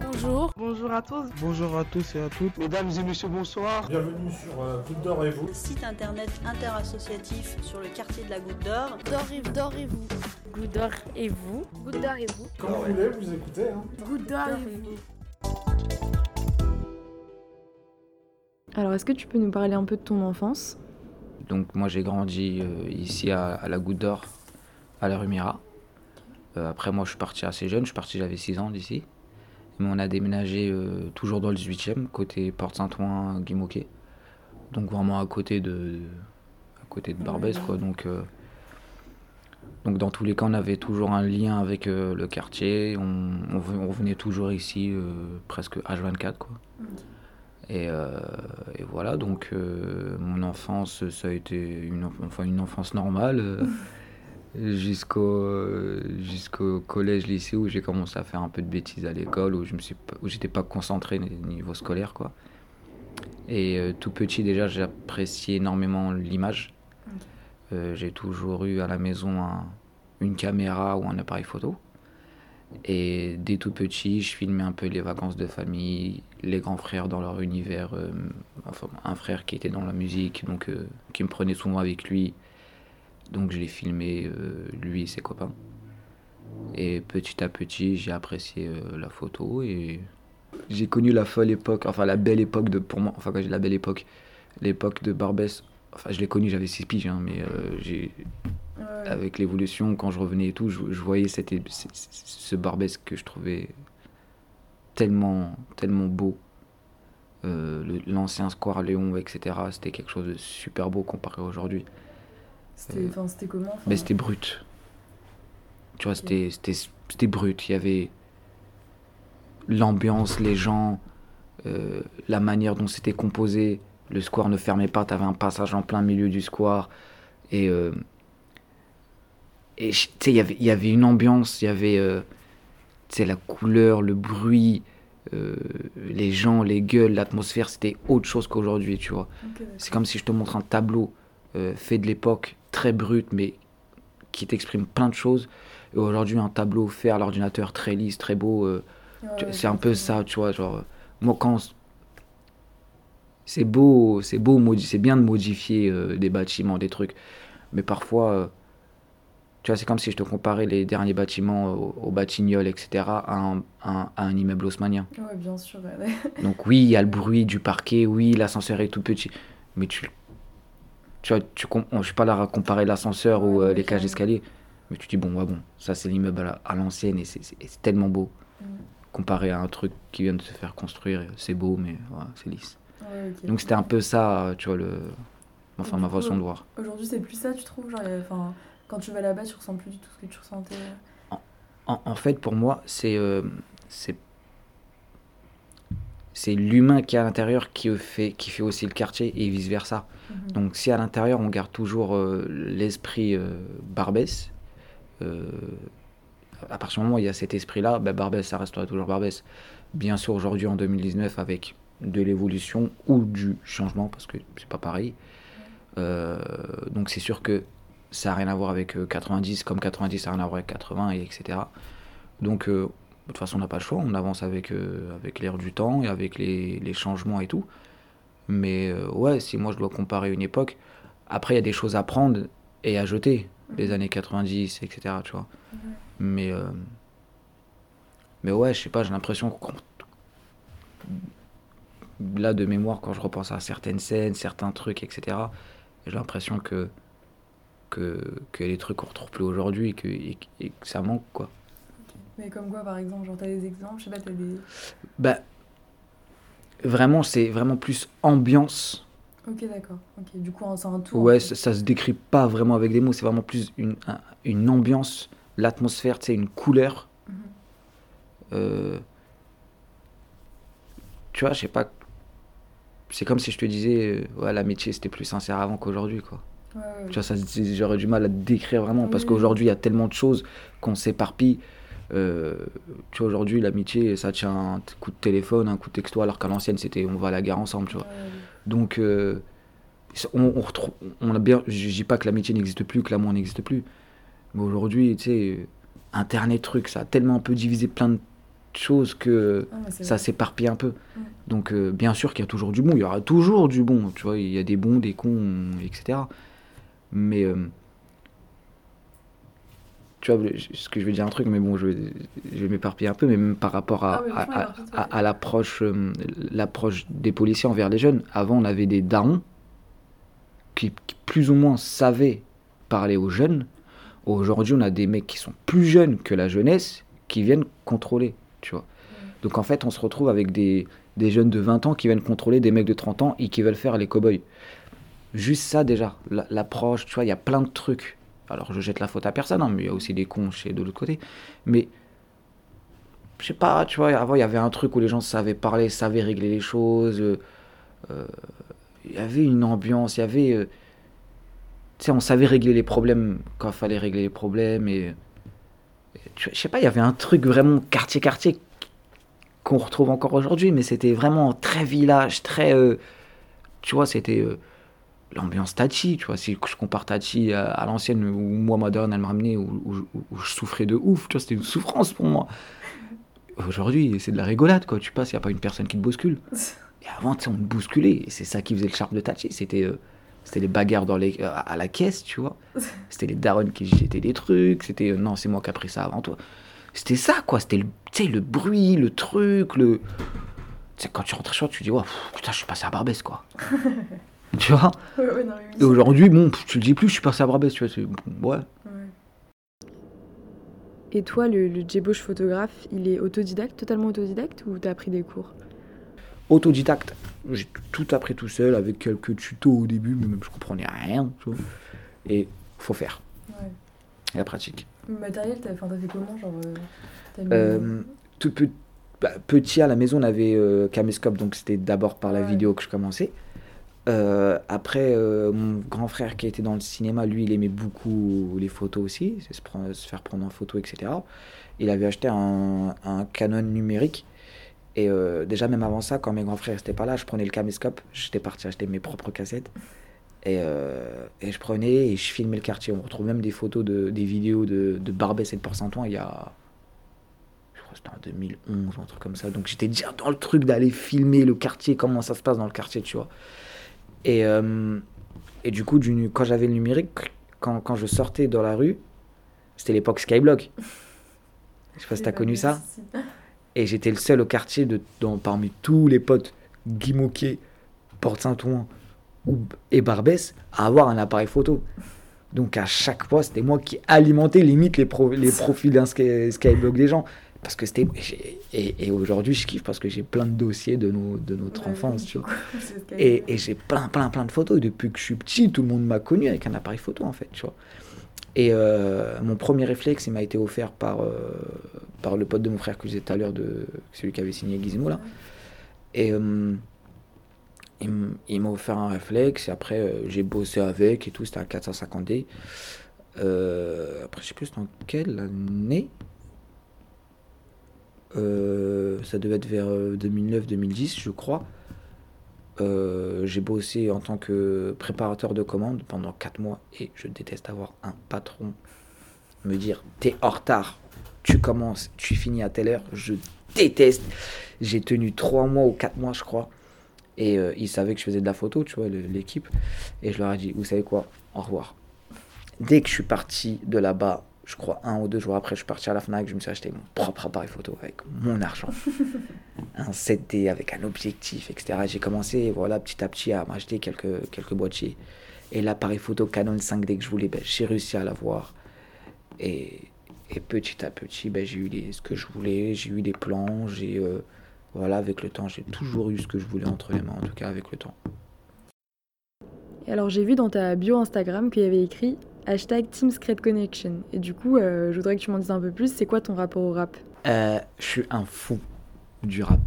Bonjour. Bonjour à tous. Bonjour à tous et à toutes. Mesdames et messieurs, bonsoir. Bienvenue sur euh, Goutte d'Or et vous. Site internet interassociatif sur le quartier de la Goutte d'Or. D'or et, d'or et vous. Goutte d'Or et vous. Goutte d'Or et vous. Comme vous voulez, vous écoutez. Hein. Goutte d'Or et vous. Alors, est-ce que tu peux nous parler un peu de ton enfance? Donc, moi, j'ai grandi euh, ici à, à la Goutte d'Or, à la rue Mira. Euh, après, moi, je suis parti assez jeune. Je suis parti, j'avais 6 ans d'ici. Mais on a déménagé euh, toujours dans le 18e, côté Porte Saint-Ouen, Guimauquet. Donc, vraiment à côté de, à côté de Barbès, quoi. Donc, euh, donc, dans tous les cas, on avait toujours un lien avec euh, le quartier. On, on, ve- on revenait toujours ici, presque H24, quoi. Et, et voilà, donc mon enfance, ça a été une, enf- enfin, une enfance normale jusqu'au euh, jusqu'au collège, lycée où j'ai commencé à faire un peu de bêtises à l'école, où je me suis pas- où j'étais pas concentré au niveau scolaire, quoi. Et euh, tout petit déjà, j'appréciais énormément l'image. Euh, j'ai toujours eu à la maison un- une caméra ou un appareil photo. Et dès tout petit, je filmais un peu les vacances de famille, les grands frères dans leur univers. euh, enfin, un frère qui était dans la musique, donc qui me prenait souvent avec lui. Donc je l'ai filmé, euh, lui et ses copains. Et petit à petit, j'ai apprécié euh, la photo et j'ai connu la folle époque, enfin la belle époque de, pour moi, enfin quand j'ai la belle époque, l'époque de Barbès. Enfin, je l'ai connu, j'avais 6 piges, hein, mais euh, j'ai, avec l'évolution, quand je revenais et tout, je, je voyais cette, c- ce Barbès que je trouvais tellement, tellement beau. Euh, le- L'ancien Square Léon, etc., c'était quelque chose de super beau comparé à aujourd'hui. C'était enfin, c'était comment Mais c'était brut. Tu vois, c'était- c'était brut. Il y avait l'ambiance, les gens, euh, la manière dont c'était composé. Le square ne fermait pas, tu avais un passage en plein milieu du square. Et, euh, et tu sais, il y avait- il y avait une ambiance, il y avait euh, la couleur, le bruit, euh, les gens, les gueules, l'atmosphère. C'était autre chose qu'aujourd'hui, tu vois. C'est comme si je te montre un tableau euh, fait de l'époque, très brut, mais qui t'exprime plein de choses. Et aujourd'hui, un tableau fait à l'ordinateur, très lisse, très beau. euh, Ouais, c'est un peu ça, tu vois. Genre, euh, moi, quand. C'est beau, c'est beau, c'est bien de modifier euh, des bâtiments, des trucs. Mais parfois, euh, tu vois, c'est comme si je te comparais les derniers bâtiments aux, aux Batignolles, etc., à un, à un immeuble haussmanien. Ouais, bien sûr. ouais. Donc oui, il y a le bruit du parquet, oui, l'ascenseur est tout petit, mais tu, tu vois, tu com- je suis pas là à comparer l'ascenseur ou euh, les cages d'escalier, mais tu dis bon, ouais, bon, ça c'est l'immeuble à la- à l'ancienne et c'est tellement beau. Mm. Comparé à un truc qui vient de se faire construire, c'est beau, mais c'est lisse. Ouais. Donc c'était un peu ça, tu vois, le, enfin ma façon de voir. Aujourd'hui, c'est plus ça, tu trouves genre, enfin, Quand tu vas là-bas, tu ressens plus du tout ce que tu ressentais? En, en fait, pour moi, c'est euh, c'est c'est l'humain qui est à l'intérieur qui fait qui fait aussi le quartier et vice versa. Mhm. Donc si à l'intérieur on garde toujours euh, l'esprit euh, Barbès, euh, à partir du moment où il y a cet esprit-là, bah, Barbès ça restera toujours Barbès. Bien sûr aujourd'hui en 2019 avec de l'évolution ou du changement parce que c'est pas pareil. Donc c'est sûr que ça n'a rien à voir avec euh, 90 comme 90 ça n'a rien à voir avec 80 et etc. Donc de toute façon on n'a pas le choix, on avance avec, euh, avec l'air du temps et avec les, les changements et tout. Mais euh, ouais, si moi je dois comparer une époque, après il y a des choses à prendre et à jeter, les années 90, etc. Tu vois. Mais, euh, mais ouais, je sais pas, j'ai l'impression que quand- là de mémoire, quand je repense à certaines scènes, certains trucs, etc., j'ai l'impression que, que, que les trucs qu'on retrouve plus aujourd'hui et que, et, et que ça manque quoi. Mais comme quoi, par exemple, genre t'as des exemples, je sais pas, t'as des. Bah, vraiment, c'est vraiment plus ambiance. Ok, d'accord. Ok, du coup, c'est un tout. Ouais, ça, ça se décrit pas vraiment avec des mots, c'est vraiment plus une, un- une ambiance, l'atmosphère, tu sais, une couleur. Mhm. Euh, tu vois, je sais pas. C'est comme si je te disais, euh, ouais, l'amitié c'était plus sincère avant qu'aujourd'hui, quoi. Ouais, ouais, Tu vois, j'aurais du mal à te décrire vraiment parce qu'aujourd'hui il y a tellement de choses qu'on s'éparpille. Euh, tu vois, aujourd'hui l'amitié ça tient un coup de téléphone, un coup de texto, alors qu'à l'ancienne c'était on va à la gare ensemble, tu vois. Donc, euh, on, on retrouve, on a bien, je dis pas que l'amitié n'existe plus, que l'amour n'existe plus. Mais aujourd'hui, tu sais, Internet, truc, ça a tellement un peu divisé plein de choses que Ah, ça s'éparpille un peu. Donc, euh, bien sûr qu'il y a toujours du bon. Il y aura toujours du bon. Tu vois, il y a des bons, des cons, etc. Mais. Tu vois, je- ce que je vais dire un truc, mais bon, je vais, je vais m'éparpiller un peu, mais même par rapport à, Ah à- l'approche euh, l'approche des policiers envers les jeunes. Avant, on avait des darons qui, qui plus ou moins savaient parler aux jeunes. Aujourd'hui, on a des mecs qui sont plus jeunes que la jeunesse qui viennent contrôler, tu vois. Donc en fait, on se retrouve avec des, des jeunes de 20 ans qui viennent contrôler des mecs de 30 ans et qui veulent faire les cow-boys. Juste ça déjà, la- l'approche, tu vois, il y a plein de trucs. Alors je jette la faute à personne, hein, mais il y a aussi des cons chez de l'autre côté. Mais je sais pas, tu vois, avant il y avait un truc où les gens savaient parler, savaient régler les choses. euh, euh, Il y avait une ambiance, il y avait. euh, tu sais, on savait régler les problèmes quand il fallait régler les problèmes. Et, je sais pas, il y avait un truc vraiment quartier-quartier qu'on retrouve encore aujourd'hui, mais c'était vraiment très village, très. tu vois, c'était l'ambiance Tachi, tu vois. Si je compare Tachi à, à l'ancienne, où moi, moderne, elle me ramenait, où, je souffrais de ouf, tu vois, c'était une souffrance pour moi. Aujourd'hui, c'est de la rigolade, quoi. Tu passes, il n'y a pas une personne qui te bouscule. Et avant, tu sais, on te bousculait. Et c'est ça qui faisait le charme de Tachi. C'était euh, les bagarres dans les, à à la caisse, tu vois. C'était les darons qui jetaient des trucs. C'était euh, non, c'est moi qui ai pris ça avant toi. C'était ça, quoi. C'était le, le bruit, le truc, le. Tu sais, quand tu rentres chez toi, tu dis, ouais, pff, putain, je suis passé à Barbès, quoi. tu vois Ouais, ouais, non, mais oui. Et aujourd'hui, bon, tu le dis plus, je suis passé à Barbès, tu vois. Ouais. Ouais. Et toi, le, le photographe, il est autodidacte, totalement autodidacte ou t'as pris des cours? Autodidacte. J'ai tout appris tout seul avec quelques tutos au début, mais même je comprenais rien, tu vois. Et faut faire. Ouais. Et la pratique. Le matériel, t'as fait comment Genre. euh, Euh, tout bah, petit à la maison, on avait euh, caméscope, donc c'était d'abord par la Ouais. vidéo que je commençais. Euh, après, euh, mon grand frère qui était dans le cinéma, lui, il aimait beaucoup les photos aussi, se, se faire prendre en photo, etc. Il avait acheté un, Canon numérique. Et euh, déjà, même avant ça, quand mes grands frères n'étaient pas là, je prenais le caméscope, j'étais parti acheter mes propres cassettes. Et, je prenais et je filmais le quartier. On retrouve même des photos, de, des vidéos de, de Barbès et de Port-Saint-Ouen il y a, je crois que c'était en 2011 ou un truc comme ça. Donc j'étais déjà dans le truc d'aller filmer le quartier, comment ça se passe dans le quartier, tu vois. Et, euh, et du coup, du, quand j'avais le numérique, quand, quand je sortais dans la rue, c'était l'époque Skyblog. Je sais pas si t'as connu ça. Et j'étais le seul au quartier, de, dans, parmi tous les potes, Guy Moquet, Porte-Saint-Ouen ou- et Barbès, à avoir un appareil photo. Donc à chaque fois, c'était moi qui alimentais limite les, pro- les profils d'un Sky- Skyblog des gens. Parce que c'était. j'ai- Et, et aujourd'hui, je kiffe parce que j'ai plein de dossiers de, nos, de notre Ouais, enfance, tu vois. Et, et j'ai plein, plein, plein de photos. Depuis que je suis petit, tout le monde m'a connu avec un appareil photo, en fait, tu vois. Et euh, mon premier réflexe, il m'a été offert par, euh, par le pote de mon frère que disais tout à l'heure, de celui qui avait signé Gizmo, là. Et euh, il, m'a offert un réflexe, et après, j'ai bossé avec et tout, c'était un 450D. Euh, après, je sais plus dans quelle année. Euh, ça devait être vers euh, 2009-2010, je crois. Euh, j'ai bossé en tant que préparateur de commandes pendant 4 mois et je déteste avoir un patron me dire t'es en retard, tu commences, tu finis à telle heure. Je déteste. J'ai tenu 3 mois ou 4 mois, je crois. Et euh, ils savaient que je faisais de la photo, tu vois, l'équipe. Et je leur ai dit, vous savez quoi, au revoir. Dès que je suis parti de là-bas, je crois un ou deux jours après, je suis parti à la FNAC, je me suis acheté mon propre appareil photo avec mon argent. un 7D avec un objectif, etc. J'ai commencé, voilà, petit à petit à m'acheter quelques, quelques boîtiers. Et l'appareil photo Canon 5D que je voulais, ben, j'ai réussi à l'avoir. Et, et petit à petit, ben, j'ai eu les- ce que je voulais, j'ai eu des plans, j'ai... euh, voilà, avec le temps, j'ai toujours eu ce que je voulais entre les mains, en tout cas avec le temps. Et alors j'ai vu dans ta bio Instagram qu'il y avait écrit hashtag Team Secret Connection. Et du coup, euh, je voudrais que tu m'en dises un peu plus. C'est quoi ton rapport au rap? Euh, je suis un fou du rap.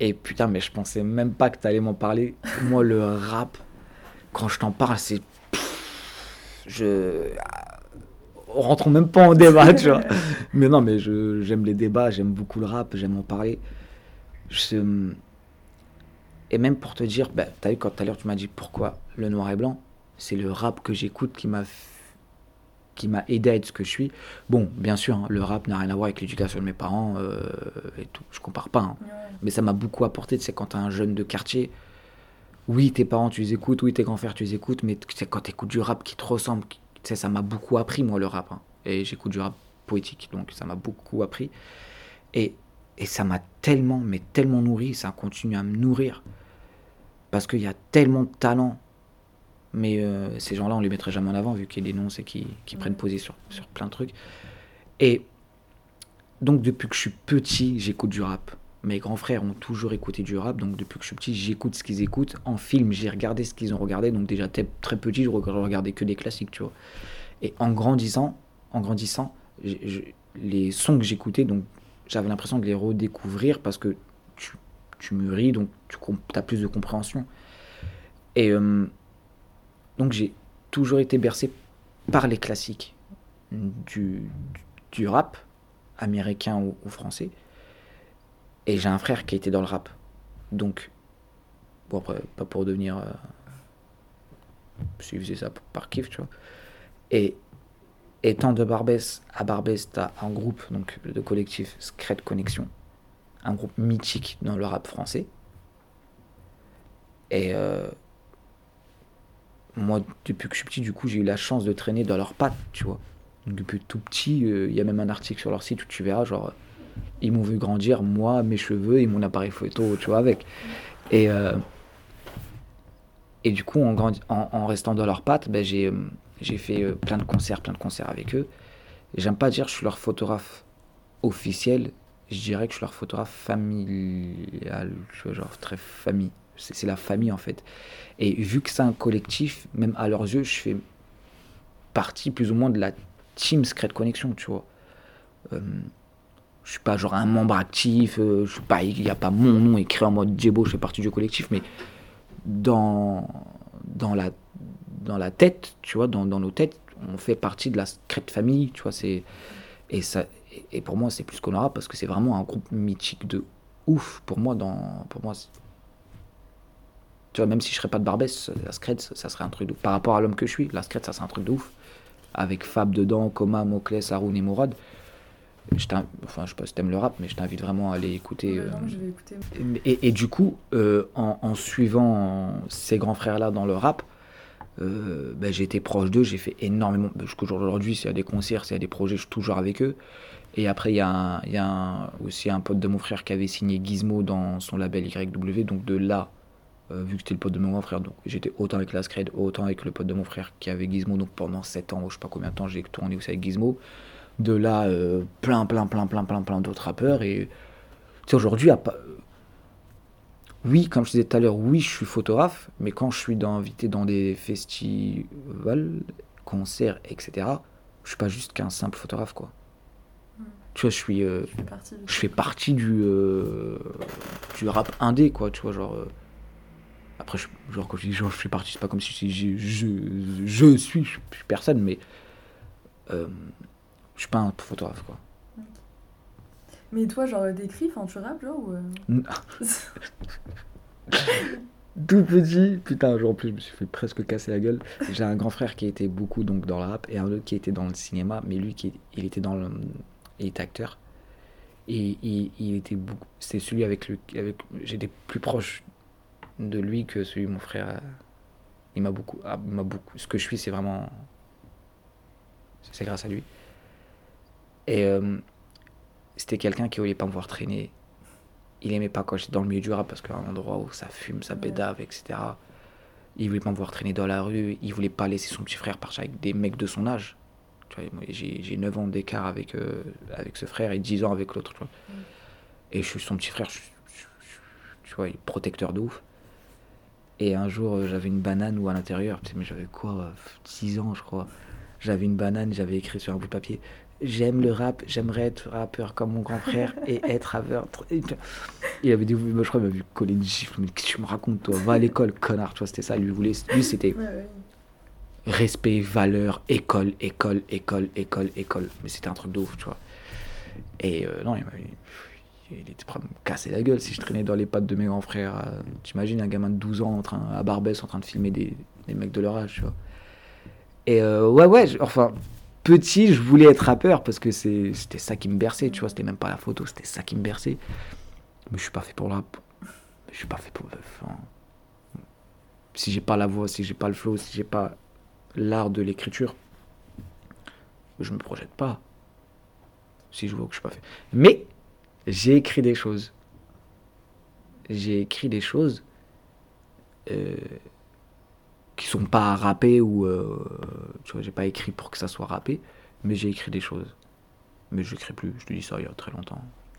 Et putain, mais je pensais même pas que t'allais m'en parler. Moi, le rap, quand je t'en parle, c'est. Je. Rentrons même pas en débat, tu vois. Mais non, mais j'aime les débats, j'aime beaucoup le rap, j'aime en parler. Je- Et même pour te dire, bah, t'as vu quand tout à l'heure tu m'as dit pourquoi le noir et blanc, c'est le rap que j'écoute qui m'a qui m'a aidé à être ce que je suis. Bon, bien sûr, hein, le rap n'a rien à voir avec l'éducation de mes parents euh, et tout. Je compare pas. hein. Ouais. Mais ça m'a beaucoup apporté, sais, quand t'es un jeune de quartier, oui, tes parents, tu les écoutes, oui, tes grands frères, tu les écoutes, mais sais, quand t'écoutes du rap qui te ressemble, qui- ça m'a beaucoup appris, moi, le rap. hein. Et j'écoute du rap poétique, donc ça m'a beaucoup appris. Et, et ça m'a tellement, mais tellement nourri, ça continue à me nourrir. Parce qu'il y a tellement de talent. Mais euh, ces gens-là, on les mettrait jamais en avant, vu qu'ils dénoncent et qu'ils prennent position sur, sur plein de trucs. Et donc, depuis que je suis petit, j'écoute du rap. Mes grands frères ont toujours écouté du rap, donc depuis que je suis petit, j'écoute ce qu'ils écoutent. En film, j'ai regardé ce qu'ils ont regardé, donc déjà très, petit, je reg- je regardais que des classiques, tu vois. Et en grandissant, en grandissant, les sons que j'écoutais, donc j'avais l'impression de les redécouvrir parce que tu, tu mûris, donc tu as plus de compréhension. Et euh, donc j'ai toujours été bercé par les classiques du, rap, américain ou, français. Et j'ai un frère qui était dans le rap. Donc, bon après, pas pour devenir... Euh, ça par kiff, tu vois. Et étant de Barbès, à Barbès, t'as un groupe donc, de collectif Secret Connection, un groupe mythique dans le rap français. Et euh, moi, depuis que je suis petit, du coup, j'ai eu la chance de traîner dans leurs pattes, tu vois. Depuis tout petit, euh, il y a même un article sur leur site où tu verras, genre, ils m'ont vu grandir, moi, mes cheveux et mon appareil photo, tu vois, avec. Et, euh, et du coup, en, restant dans leurs pattes, ben, j'ai euh, j'ai fait euh, plein de concerts, plein de concerts avec eux. J'aime pas dire que je suis leur photographe officiel, je dirais que je suis leur photographe familial, tu vois, genre très famille. C'est la famille en fait. Et vu que c'est un collectif, même à leurs yeux, je fais partie plus ou moins de la team Secret Connection, tu vois. Euh, je suis pas genre un membre actif, euh, je suis pas, il n'y a pas mon nom écrit en mode Djebo, je fais partie du collectif, mais dans, dans, la, dans la tête, tu vois, dans, dans nos têtes, on fait partie de la Secret Family, tu vois, c'est, et, ça, et pour moi, c'est plus qu'on aura parce que c'est vraiment un groupe mythique de ouf pour moi, dans, pour moi, tu vois, même si je serais pas de Barbès, la Secret, ça, serait un truc de Par rapport à l'homme que je suis, la Secret, ça serait un truc de ouf. Avec Fab dedans, Koma, Mokles, Haroun et Mourad. Je enfin, je sais pas si t'aimes le rap, mais je t'invite vraiment à aller écouter. Euh, non, mais je vais écouter. et, et du coup, euh, en, en suivant ces grands frères-là dans le rap, euh, ben, j'ai été proche d'eux, j'ai fait énormément. Jusqu'au jour d'aujourd'hui, s'il y a des concerts, s'il y a des projets, je suis toujours avec eux. Et après, il y a, un- il y a un- aussi un pote de mon frère qui avait signé Gizmo dans son label YW. Donc de là, euh, vu que c'était le pote de mon grand frère, donc j'étais autant avec la Scred, autant avec le pote de mon frère qui avait Gizmo. Donc pendant 7 ans, ou je sais pas combien de temps, j'ai tourné aussi avec Gizmo. De là, euh, plein, plein, plein, plein, plein, plein d'autres rappeurs. Et tu sais, aujourd'hui, pas- oui, comme je disais tout à l'heure, oui, je suis photographe, mais quand je suis invité dans des festivals, concerts, etc., je suis pas juste qu'un simple photographe, quoi. Mm. Tu vois, je suis, euh, Je fais partie du- je fais partie du, du rap indé, quoi, tu vois, genre... après, je, genre, quand je dis genre, je fais partie, c'est pas comme si je, je, je, je suis, je, suis personne, mais... euh, je suis pas un photographe, quoi. Mais toi, genre, d'écrit, enfin, tu rappes, genre, ou. euh, Tout petit, putain, genre en plus je me suis fait presque casser la gueule. J'ai un grand frère qui était beaucoup donc dans le rap et un autre qui était dans le cinéma, mais lui qui il était dans le, il était acteur et il, il était beaucoup, c'est celui avec le, avec j'étais plus proche de lui que celui de mon frère. Il m'a beaucoup, ah, m'a beaucoup. Ce que je suis, c'est vraiment, c'est grâce à lui. Et euh, c'était quelqu'un qui voulait pas me voir traîner il aimait pas quand j'étais dans le milieu du rap parce qu'à un endroit où ça fume, ça bédave, etc. Il voulait pas me voir traîner dans la rue, il voulait pas laisser son petit frère partir avec des mecs de son âge. Tu vois, moi, j'ai, j'ai 9 ans d'écart avec, euh, avec ce frère et 10 ans avec l'autre. Et je suis son petit frère, je, suis- je tu vois, il est protecteur de ouf. Et un jour, euh, j'avais une banane ou à l'intérieur, mais j'avais quoi, euh, 10 ans, je crois. J'avais une banane, j'avais écrit sur un bout de papier J'aime le rap, j'aimerais être rappeur comme mon grand frère et être rappeur. Il avait dit, moi, je crois, il m'a vu coller une gifle. Mais qu'est-ce que tu me racontes, toi? Va à l'école, connard. Tu vois, c'était ça. Lui, voulait, lui c'était Ouais, ouais. respect, valeur, école, école, école, école, école. Mais c'était un truc de ouf, tu vois. Et euh, non, il, m'a- il était prêt à me casser la gueule si je traînais dans les pattes de mes grands frères. euh, T'imagines un gamin de 12 ans en train, à Barbès en train de filmer des, des mecs de leur âge. Et euh, ouais, ouais, enfin, petit, je voulais être rappeur parce que c'était ça qui me berçait, tu vois. C'était même pas la photo, c'était ça qui me berçait. Mais je suis pas fait pour le rap. Je suis pas fait pour. enfin, si j'ai pas la voix, si j'ai pas le flow, si j'ai pas l'art de l'écriture, je me projette pas. Si je vois que je suis pas fait. Mais j'ai écrit des choses. J'ai écrit des choses euh, qui sont pas rappées ou euh, tu vois, j'ai pas écrit pour que ça soit rappé, mais j'ai écrit des choses. Mais je n'écris plus, je te dis ça il y a très longtemps.